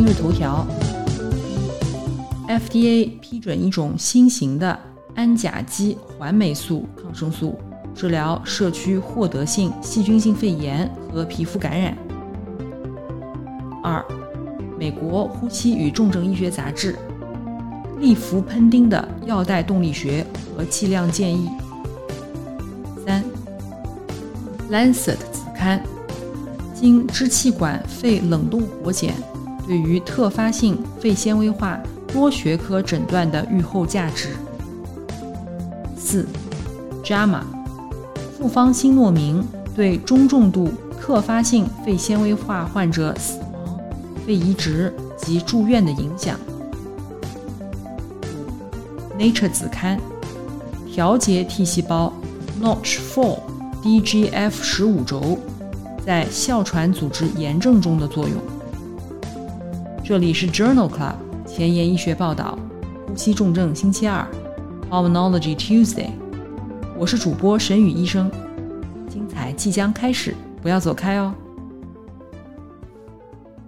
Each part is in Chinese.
今日头条：FDA 批准一种新型的氨甲基环霉素抗生素，治疗社区获得性细菌性肺炎和皮肤感染。二，美国呼吸与重症医学杂志：利福喷丁的药代动力学和剂量建议。三，《Lancet》子刊：经支气管肺冷冻活检，对于特发性肺纤维化多学科诊断的预后价值。四，《JAMA》：复方新诺明对中重度特发性肺纤维化患者死亡、肺移植及住院的影响。《Nature》子刊：调节 T 细胞。Notch Four DGF 十五轴在哮喘组织炎症中的作用。这里是 Journal Club 前沿医学报道，呼吸重症星期二，Pulmonology Tuesday。我是主播沈宇医生，精彩即将开始，不要走开哦。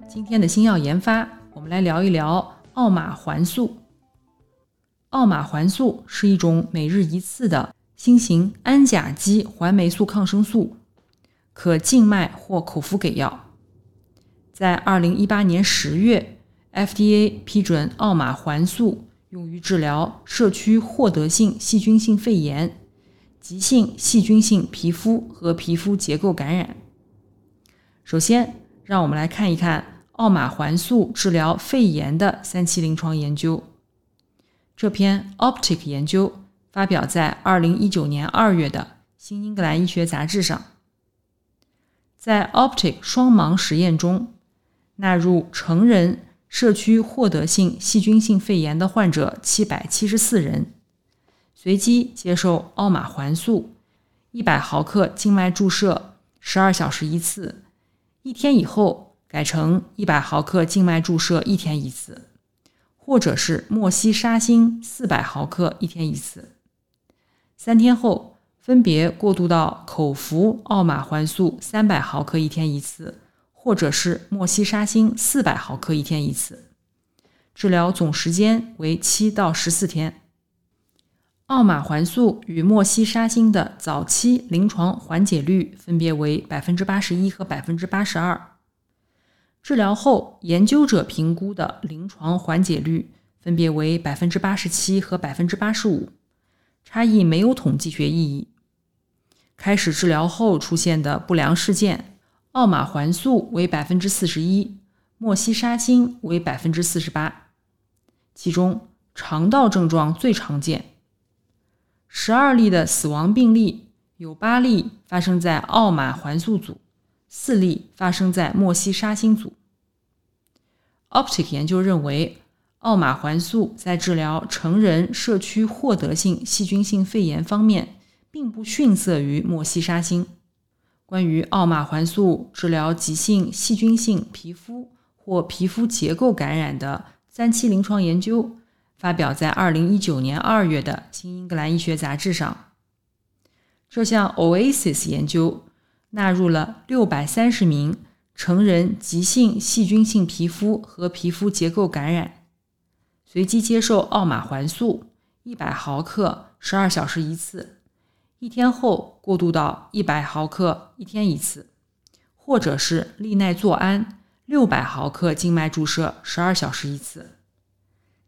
今天的新药研发，我们来聊一聊奥马环素。奥马环素是一种每日一次的。新型氨甲基环霉素抗生素可静脉或口服给药。在二零一八年十月，FDA 批准奥马环素用于治疗社区获得性细菌性肺炎、急性细菌性皮肤和皮肤结构感染。首先，让我们来看一看奥马环素治疗肺炎的三期临床研究。这篇 Optic 研究。发表在二零一九年二月的《新英格兰医学杂志》上，在 Optic 双盲实验中，纳入成人社区获得性细菌性肺炎的患者七百七十四人，随机接受奥马环素一百毫克静脉注射十二小时一次，一天以后改成一百毫克静脉注射一天一次，或者是莫西沙星四百毫克一天一次。三天后，分别过渡到口服奥马环素三百毫克一天一次，或者是莫西沙星四百毫克一天一次。治疗总时间为七到十四天。奥马环素与莫西沙星的早期临床缓解率分别为百分之八十一和百分之八十二。治疗后，研究者评估的临床缓解率分别为百分之八十七和百分之八十五。差异没有统计学意义。开始治疗后出现的不良事件，奥马环素为百分之四十一，莫西沙星为百分之四十八。其中肠道症状最常见，十二例的死亡病例有八例发生在奥马环素组，四例发生在莫西沙星组。Optic 研究认为。奥马环素在治疗成人社区获得性细菌性肺炎方面，并不逊色于莫西沙星。关于奥马环素治疗急性细菌性皮肤或皮肤结构感染的三期临床研究，发表在二零一九年二月的《新英格兰医学杂志》上。这项 OASIS 研究纳入了六百三十名成人急性细菌性皮肤和皮肤结构感染。随机接受奥马环素一百毫克，十二小时一次，一天后过渡到一百毫克一天一次，或者是利奈唑胺六百毫克静脉注射十二小时一次，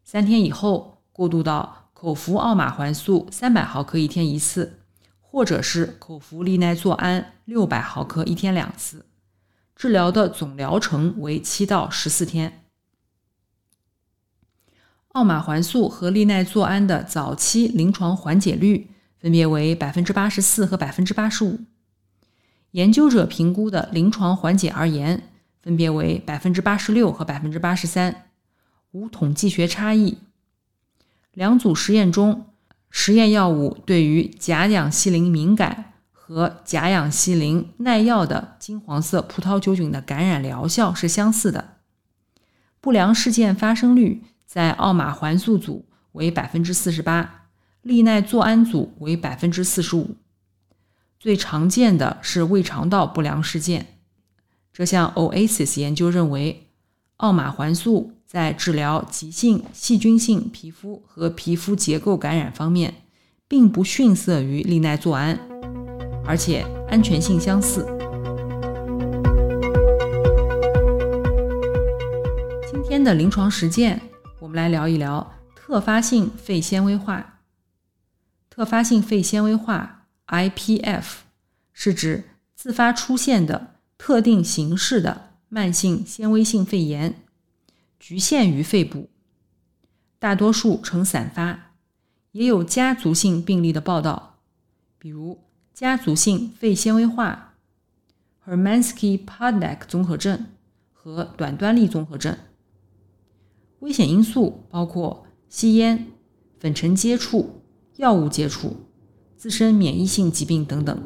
三天以后过渡到口服奥马环素三百毫克一天一次，或者是口服利奈唑胺六百毫克一天两次，治疗的总疗程为七到十四天。奥马环素和利奈唑胺的早期临床缓解率分别为百分之八十四和百分之八十五。研究者评估的临床缓解而言，分别为百分之八十六和百分之八十三，无统计学差异。两组实验中，实验药物对于甲氧西林敏感和甲氧西林耐药的金黄色葡萄球菌的感染疗效是相似的。不良事件发生率在奥马环素组为百分之四十八，利奈唑胺组为百分之四十五。最常见的是胃肠道不良事件。这项 OASIS 研究认为，奥马环素在治疗急性细菌性皮肤和皮肤结构感染方面，并不逊色于利奈唑胺，而且安全性相似。今天的临床实践，我们来聊一聊特发性肺纤维化。特发性肺纤维化。IPF 是指自发出现的特定形式的慢性纤维性肺炎，局限于肺部，大多数呈散发，也有家族性病例的报道，比如家族性肺纤维化 （Hermansky-Pudlak 综合症）和短端粒综合症。危险因素包括吸烟、粉尘接触、药物接触。自身免疫性疾病等等，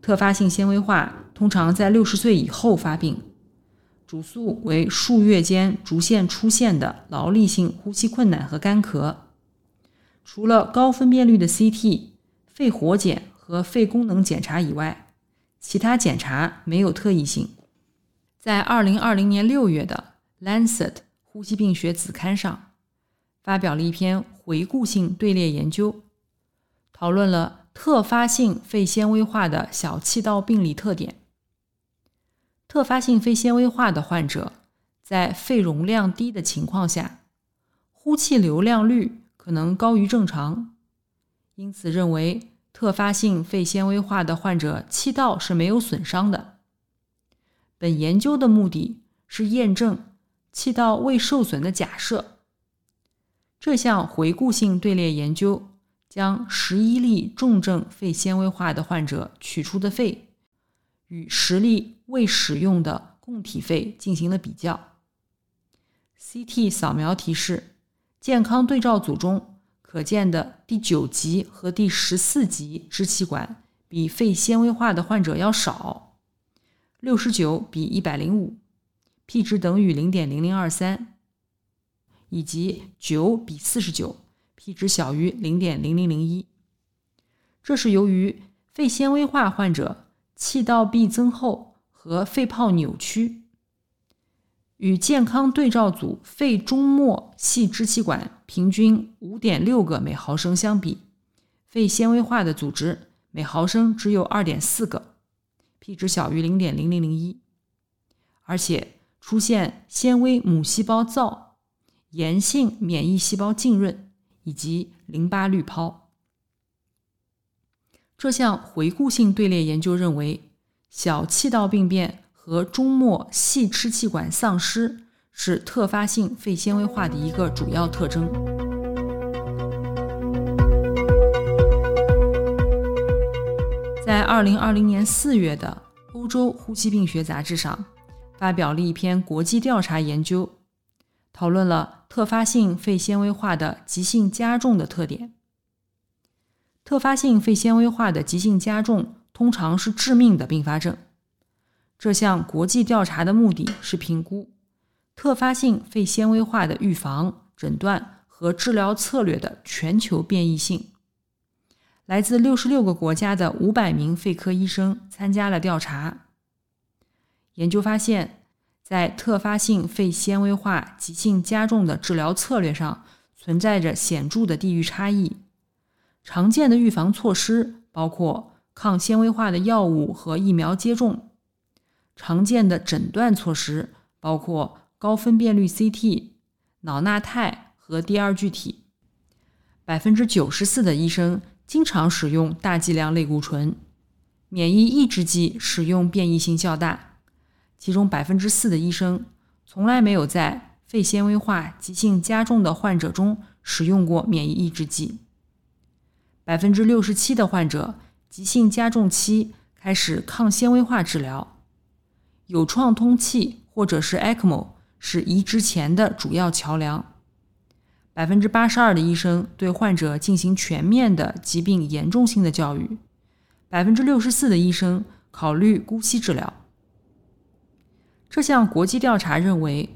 特发性纤维化通常在六十岁以后发病，主诉为数月间逐渐出现的劳力性呼吸困难和干咳。除了高分辨率的 CT、肺活检和肺功能检查以外，其他检查没有特异性。在二零二零年六月的《Lancet 呼吸病学》子刊上，发表了一篇回顾性队列研究。讨论了特发性肺纤维化的小气道病理特点。特发性肺纤维化的患者在肺容量低的情况下，呼气流量率可能高于正常，因此认为特发性肺纤维化的患者气道是没有损伤的。本研究的目的是验证气道未受损的假设。这项回顾性队列研究。将十一例重症肺纤维化的患者取出的肺与十例未使用的供体肺进行了比较。CT 扫描提示，健康对照组中可见的第九级和第十四级支气管比肺纤维化的患者要少，六十九比一百零五，P 值等于零点零零二三，以及九比四十九。P 值小于零点零零零一，这是由于肺纤维化患者气道壁增厚和肺泡扭曲，与健康对照组肺中末细支气管平均五点六个每毫升相比，肺纤维化的组织每毫升只有二点四个，P 值小于零点零零零一，而且出现纤维母细胞灶、炎性免疫细胞浸润。以及淋巴滤泡。这项回顾性队列研究认为，小气道病变和中末细支气管丧失是特发性肺纤维化的一个主要特征。在二零二零年四月的《欧洲呼吸病学杂志》上，发表了一篇国际调查研究。讨论了特发性肺纤维化的急性加重的特点。特发性肺纤维化的急性加重通常是致命的并发症。这项国际调查的目的是评估特发性肺纤维化的预防、诊断和治疗策略的全球变异性。来自六十六个国家的五百名肺科医生参加了调查。研究发现。在特发性肺纤维化急性加重的治疗策略上存在着显著的地域差异。常见的预防措施包括抗纤维化的药物和疫苗接种。常见的诊断措施包括高分辨率 CT、脑纳肽和 D 二聚体。百分之九十四的医生经常使用大剂量类固醇，免疫抑制剂使用变异性较大。其中百分之四的医生从来没有在肺纤维化急性加重的患者中使用过免疫抑制剂。百分之六十七的患者急性加重期开始抗纤维化治疗，有创通气或者是 ECMO 是移植前的主要桥梁。百分之八十二的医生对患者进行全面的疾病严重性的教育，百分之六十四的医生考虑姑息治疗。这项国际调查认为，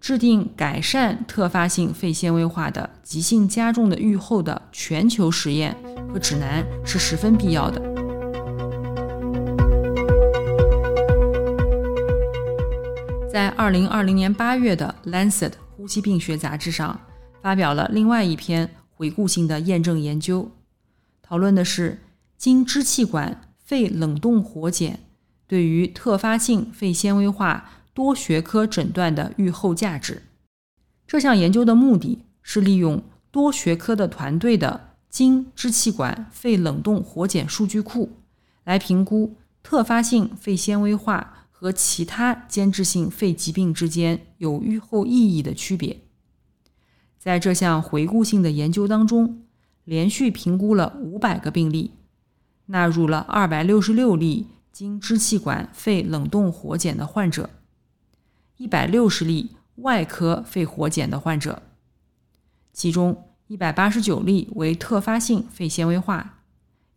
制定改善特发性肺纤维化的急性加重的预后的全球实验和指南是十分必要的。在二零二零年八月的《Lancet 呼吸病学杂志》上。发表了另外一篇回顾性的验证研究，讨论的是经支气管肺冷冻活检对于特发性肺纤维化多学科诊断的预后价值。这项研究的目的是利用多学科的团队的经支气管肺冷冻活检数据库，来评估特发性肺纤维化和其他间质性肺疾病之间有预后意义的区别。在这项回顾性的研究当中，连续评估了五百个病例，纳入了二百六十六例经支气管肺冷冻活检的患者，一百六十例外科肺活检的患者，其中一百八十九例为特发性肺纤维化，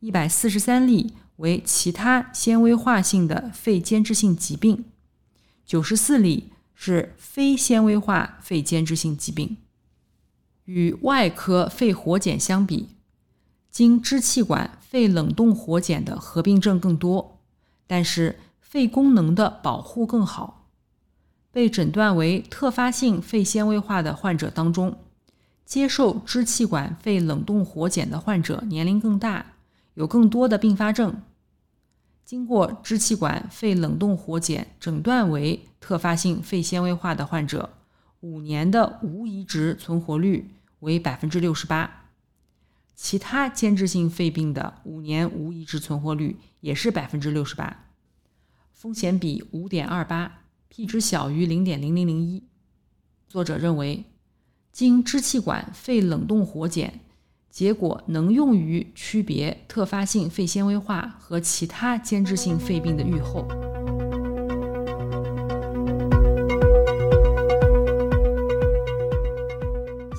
一百四十三例为其他纤维化性的肺间质性疾病，九十四例是非纤维化肺间质性疾病。与外科肺活检相比，经支气管肺冷冻活检的合并症更多，但是肺功能的保护更好。被诊断为特发性肺纤维化的患者当中，接受支气管肺冷冻活检的患者年龄更大，有更多的并发症。经过支气管肺冷冻活检诊断为特发性肺纤维化的患者，五年的无移植存活率。为百分之六十八，其他间质性肺病的五年无移植存活率也是百分之六十八，风险比五点二八，p 值小于零点零零零一。作者认为，经支气管肺冷冻活检结果能用于区别特发性肺纤维化和其他间质性肺病的预后。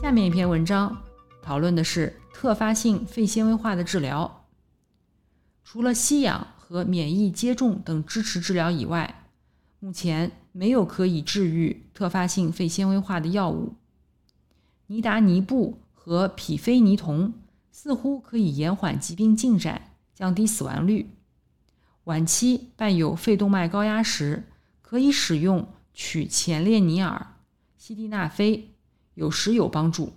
下面一篇文章讨论的是特发性肺纤维化的治疗。除了吸氧和免疫接种等支持治疗以外，目前没有可以治愈特发性肺纤维化的药物。尼达尼布和匹非尼酮似乎可以延缓疾病进展，降低死亡率。晚期伴有肺动脉高压时，可以使用曲前列尼尔、西地那非。有时有帮助，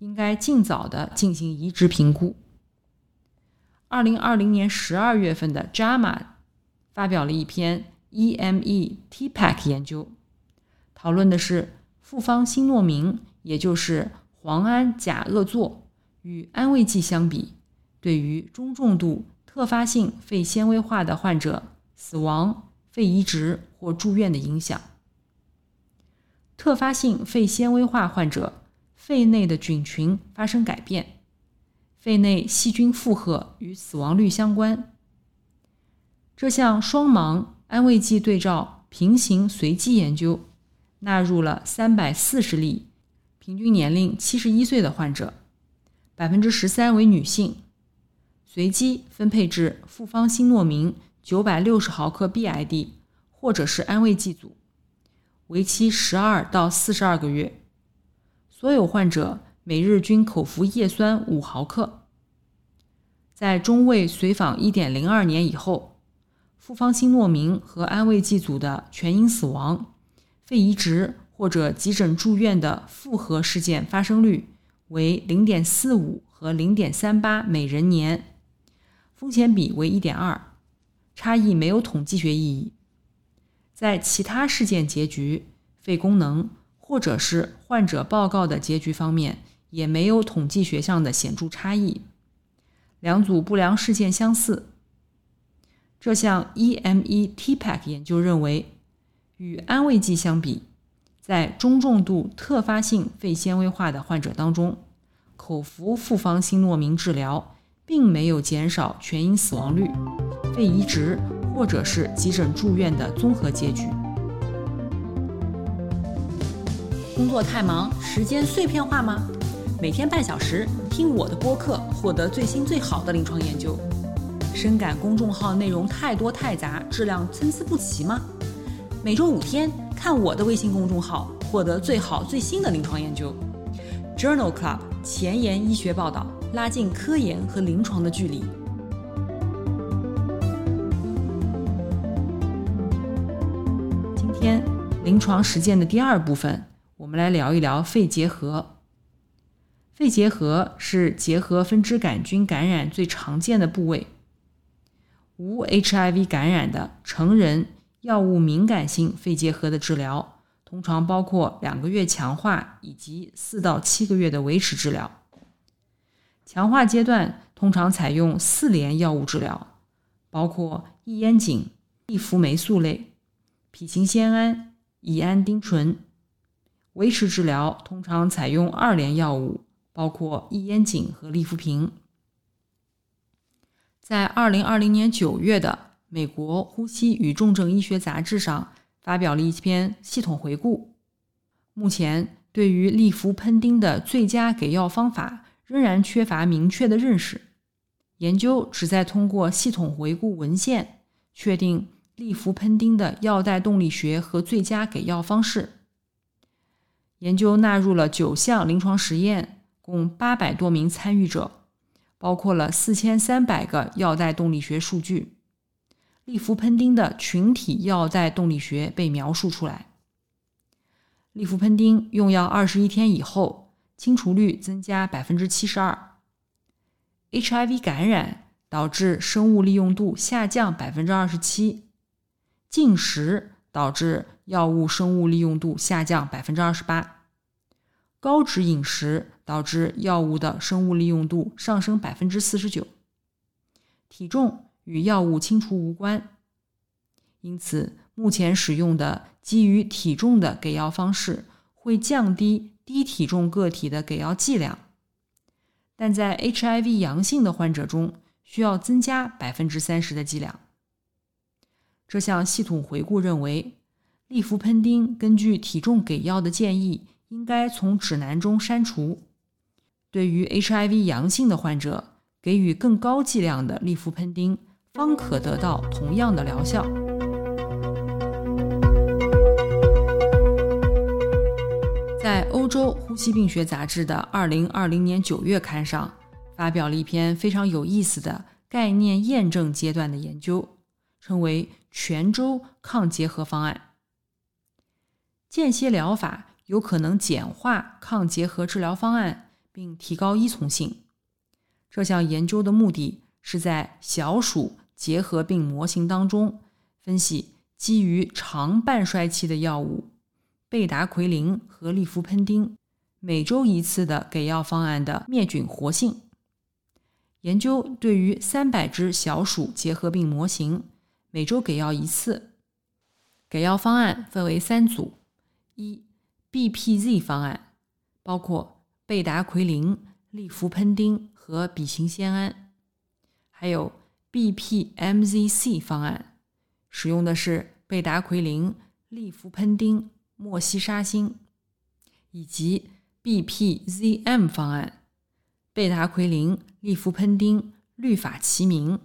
应该尽早的进行移植评估。二零二零年十二月份的《JAMA》发表了一篇 EME TPAC 研究，讨论的是复方新诺明，也就是磺胺甲恶唑与安慰剂相比，对于中重度特发性肺纤维化的患者死亡、肺移植或住院的影响。特发性肺纤维化患者肺内的菌群发生改变，肺内细菌负荷与死亡率相关。这项双盲安慰剂对照平行随机研究纳入了三百四十例平均年龄七十一岁的患者，百分之十三为女性，随机分配至复方新诺明九百六十毫克 BID 或者是安慰剂组。为期十二到四十二个月，所有患者每日均口服叶酸五毫克。在中位随访一点零二年以后，复方新诺明和安慰剂组的全因死亡、肺移植或者急诊住院的复合事件发生率为零点四五和零点三八每人年，风险比为一点二，差异没有统计学意义。在其他事件结局、肺功能或者是患者报告的结局方面，也没有统计学上的显著差异。两组不良事件相似。这项 EME TPAC 研究认为，与安慰剂相比，在中重度特发性肺纤维化的患者当中，口服复方新诺明治疗并没有减少全因死亡率、肺移植。或者是急诊住院的综合结局。工作太忙，时间碎片化吗？每天半小时听我的播客，获得最新最好的临床研究。深感公众号内容太多太杂，质量参差不齐吗？每周五天看我的微信公众号，获得最好最新的临床研究。Journal Club 前沿医学报道，拉近科研和临床的距离。今天临床实践的第二部分。我们来聊一聊肺结核。肺结核是结核分支杆菌感染最常见的部位。无 HIV 感染的成人药物敏感性肺结核的治疗，通常包括两个月强化以及四到七个月的维持治疗。强化阶段通常采用四联药物治疗，包括异烟肼、利福霉素类、吡嗪酰胺、乙胺丁醇。维持治疗通常采用二联药物，包括异烟肼和利福平。在二零二零年九月的《美国呼吸与重症医学杂志》上发表了一篇系统回顾。目前，对于利福喷丁的最佳给药方法仍然缺乏明确的认识。研究旨在通过系统回顾文献，确定利福喷丁的药代动力学和最佳给药方式。研究纳入了九项临床实验，共八百多名参与者，包括了四千三百个药代动力学数据。利福喷丁的群体药代动力学被描述出来。利福喷丁用药二十一天以后，清除率增加百分之七十二。HIV 感染导致生物利用度下降百分之二十七。禁食导致。药物生物利用度下降百分之二十八，高脂饮食导致药物的生物利用度上升百分之四十九。体重与药物清除无关，因此目前使用的基于体重的给药方式会降低低体重个体的给药剂量，但在 HIV 阳性的患者中需要增加百分之三十的剂量。这项系统回顾认为。利福喷丁根据体重给药的建议，应该从指南中删除。对于 HIV 阳性的患者，给予更高剂量的利福喷丁，方可得到同样的疗效。在欧洲呼吸病学杂志的二零二零年九月刊上，发表了一篇非常有意思的概念验证阶段的研究，称为全周抗结核方案。间歇疗法有可能简化抗结核治疗方案，并提高依从性。这项研究的目的是在小鼠结核病模型当中分析基于长半衰期的药物贝达奎林和利福喷丁每周一次的给药方案的灭菌活性。研究对于三百只小鼠结核病模型每周给药一次，给药方案分为三组。一 BPZ 方案包括贝达奎林、利福喷丁和吡嗪酰胺，还有 BPMZC 方案，使用的是贝达奎林、利福喷丁、莫西沙星，以及 BPZM 方案，贝达奎林、利福喷丁、氯法齐明。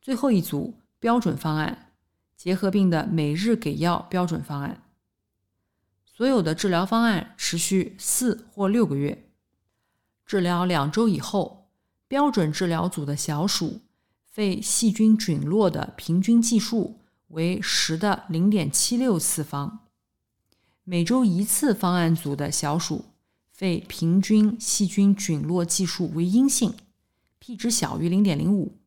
最后一组标准方案，结核病的每日给药标准方案。所有的治疗方案持续四或六个月，治疗两周以后，标准治疗组的小鼠肺细菌菌落的平均计数为十的零点七六次方，每周一次方案组的小鼠肺平均细菌菌落计数为阴性，p 值小于零点零五。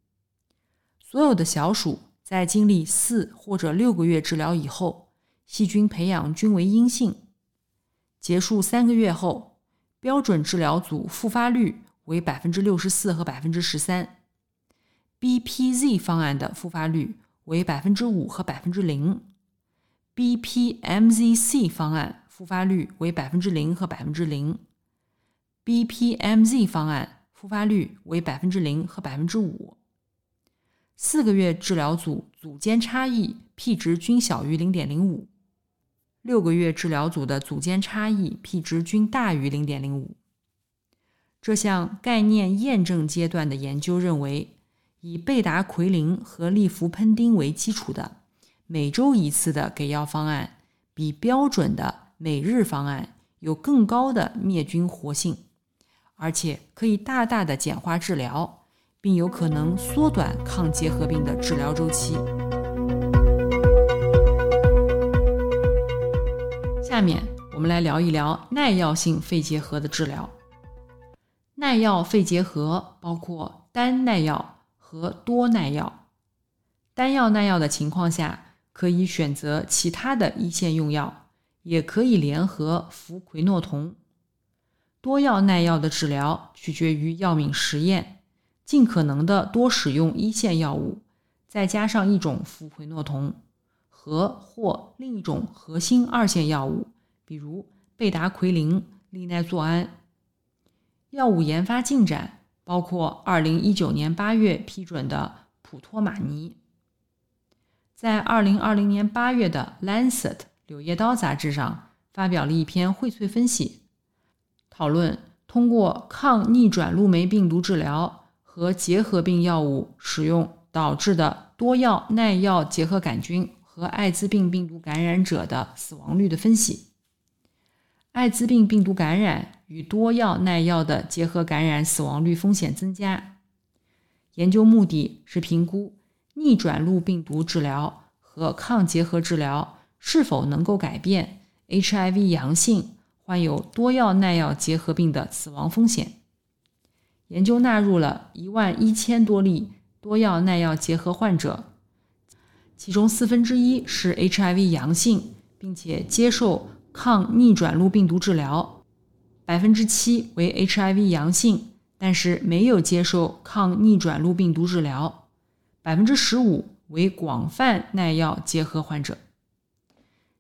所有的小鼠在经历四或者六个月治疗以后。细菌培养均为阴性。结束三个月后，标准治疗组复发率为百分之六十四和百分之十三；BPZ 方案的复发率为百分之五和百分之零；BPMZC 方案复发率为百分之零和百分之零；BPMZ 方案复发率为百分之零和百分之五。四个月治疗组组间差异 p 值均小于零点零五，六个月治疗组的组间差异 p 值均大于零点零五。这项概念验证阶段的研究认为，以贝达奎林和利福喷丁为基础的每周一次的给药方案，比标准的每日方案有更高的灭菌活性，而且可以大大的简化治疗。并有可能缩短抗结核病的治疗周期。下面我们来聊一聊耐药性肺结核的治疗。耐药肺结核包括单耐药和多耐药。单药耐药的情况下，可以选择其他的一线用药，也可以联合氟喹诺酮。多药耐药的治疗取决于药敏实验。尽可能的多使用一线药物，再加上一种氟喹诺酮和或另一种核心二线药物，比如贝达奎林、利奈唑胺。药物研发进展包括2019年8月批准的普托马尼。在2020年8月的《Lancet》柳叶刀杂志上发表了一篇荟萃分析，讨论通过抗逆转录酶病毒治疗。和结核病药物使用导致的多药耐药结核杆菌和艾滋病病毒感染者的死亡率的分析。艾滋病病毒感染与多药耐药的结核感染死亡率风险增加。研究目的是评估逆转录病毒治疗和抗结核治疗是否能够改变 HIV 阳性患有多药耐药结核病的死亡风险。研究纳入了一万一千多例多药耐药结核患者，其中四分之一是 HIV 阳性，并且接受抗逆转录病毒治疗；百分之七为 HIV 阳性，但是没有接受抗逆转录病毒治疗；百分之十五为广泛耐药结核患者。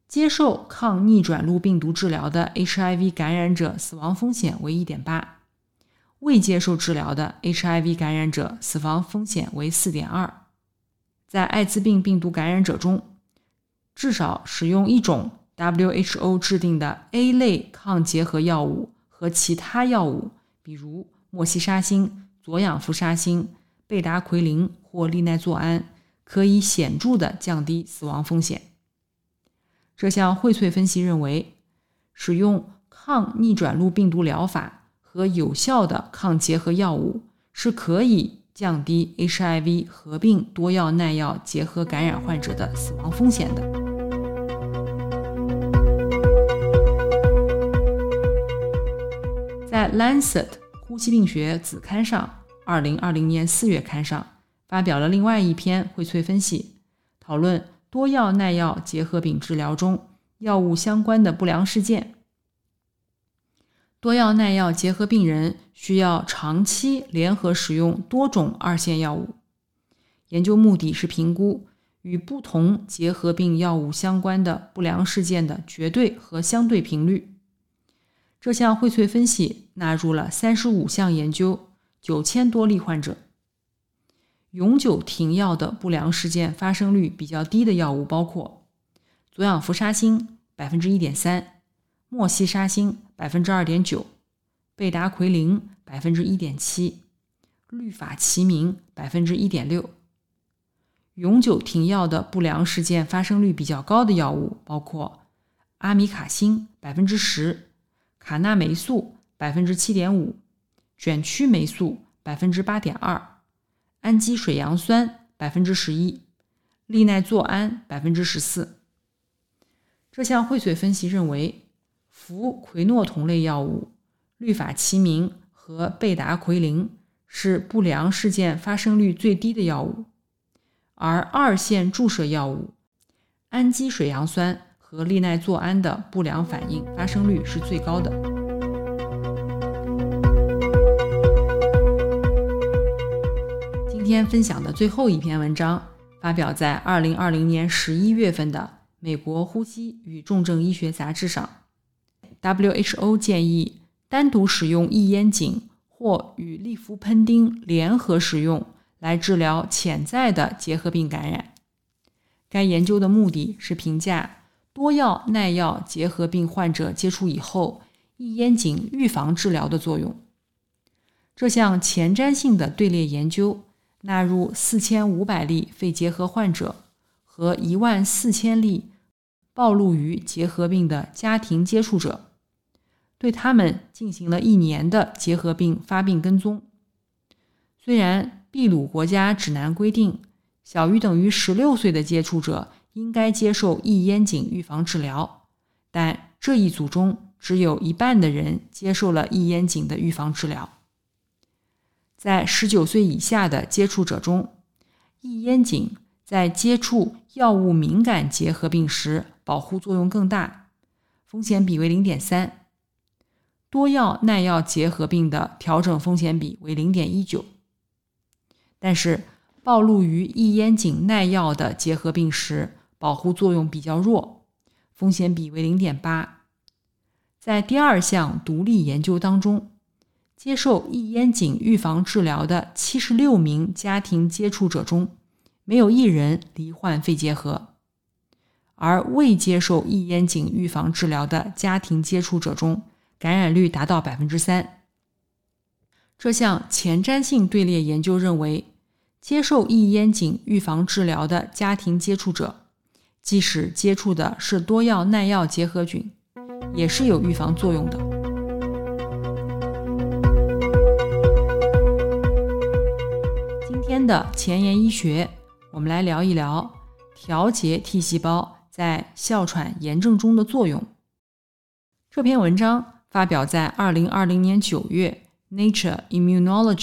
接受抗逆转录病毒治疗的 HIV 感染者死亡风险为一点八。未接受治疗的 HIV 感染者死亡风险为4.2，在艾滋病病毒感染者中，至少使用一种 WHO 制定的 A 类抗结核药物和其他药物，比如莫西沙星、左氧氟沙星、贝达奎林或利奈唑胺，可以显著的降低死亡风险。这项荟萃分析认为，使用抗逆转录病毒疗法。和有效的抗结核药物是可以降低 HIV 合并多药耐药结核感染患者的死亡风险的。在《Lancet 呼吸病学》子刊上，二零二零年四月刊上发表了另外一篇荟萃分析，讨论多药耐药结核病治疗中药物相关的不良事件。多药耐药结核病人需要长期联合使用多种二线药物。研究目的是评估与不同结核病药物相关的不良事件的绝对和相对频率。这项荟萃分析纳入了三十五项研究，九千多例患者。永久停药的不良事件发生率比较低的药物包括左氧氟沙星百分之一点三。莫西沙星百分之二点九，贝达奎林百分之一点七，氯法齐明百分之一点六。永久停药的不良事件发生率比较高的药物包括阿米卡星百分之十，卡那霉素百分之七点五，卷曲霉素百分之八点二，氨基水杨酸百分之十一，利奈唑胺百分之十四。这项荟萃分析认为。氟喹诺酮类药物氯法齐明和贝达奎林是不良事件发生率最低的药物，而二线注射药物氨基水杨酸和利奈唑胺的不良反应发生率是最高的。今天分享的最后一篇文章发表在二零二零年十一月份的《美国呼吸与重症医学杂志》上。WHO 建议单独使用异烟肼或与利福喷丁联合使用来治疗潜在的结核病感染。该研究的目的是评价多药耐药结核病患者接触以后异烟肼预防治疗的作用。这项前瞻性的队列研究纳入四千五百例肺结核患者和一万四千例暴露于结核病的家庭接触者，对他们进行了一年的结核病发病跟踪。虽然秘鲁国家指南规定，小于等于十六岁的接触者应该接受异烟肼预防治疗，但这一组中只有一半的人接受了异烟肼的预防治疗。在十九岁以下的接触者中，异烟肼在接触药物敏感结核病时保护作用更大，风险比为零点三；多药耐药结核病的调整风险比为零点一九。但是，暴露于异烟肼耐药的结核病时，保护作用比较弱，风险比为零点八。在第二项独立研究当中。接受异烟肼预防治疗的七十六名家庭接触者中，没有一人罹患肺结核；而未接受异烟肼预防治疗的家庭接触者中，感染率达到百分之三。这项前瞻性队列研究认为，接受异烟肼预防治疗的家庭接触者，即使接触的是多药耐药结核菌，也是有预防作用的。今天的前沿医学，我们来聊一聊调节 T 细胞在哮喘炎症中的作用。这篇文章发表在二零二零年九月《Nature Immunology》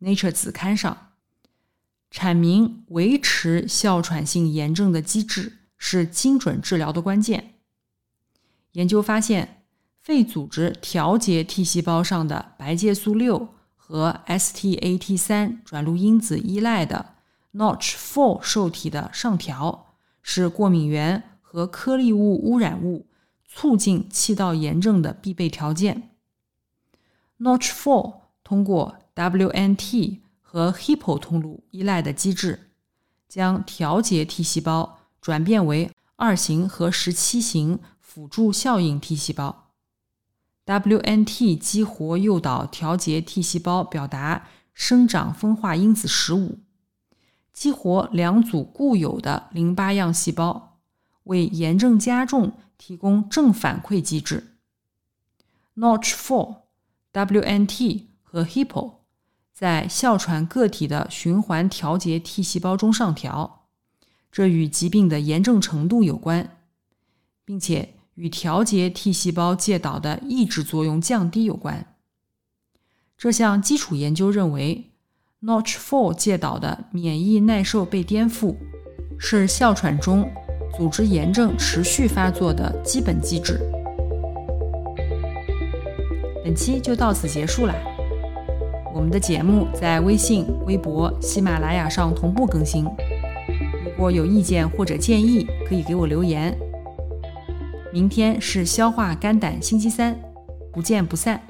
Nature 子刊上，阐明维持哮喘性炎症的机制是精准治疗的关键。研究发现，肺组织调节 T 细胞上的白介素六。和 STAT3 转录因子依赖的 Notch4 受体的上调，是过敏原和颗粒物污染物促进气道炎症的必备条件。Notch4 通过 WNT 和 Hippo 通路依赖的机制，将调节 T 细胞转变为二型和十七型辅助效应 T 细胞。WNT 激活诱导调节 T 细胞表达生长分化因子十五，激活两组固有的淋巴样细胞，为炎症加重提供正反馈机制。Notch4、WNT 和 Hippo 在哮喘个体的循环调节 T 细胞中上调，这与疾病的炎症程度有关，并且。与调节 T 细胞介导的抑制作用降低有关。这项基础研究认为，Notch4 介导的免疫耐受被颠覆，是哮喘中组织炎症持续发作的基本机制。本期就到此结束了。我们的节目在微信、微博、喜马拉雅上同步更新。如果有意见或者建议，可以给我留言。明天是消化肝胆星期三，不见不散。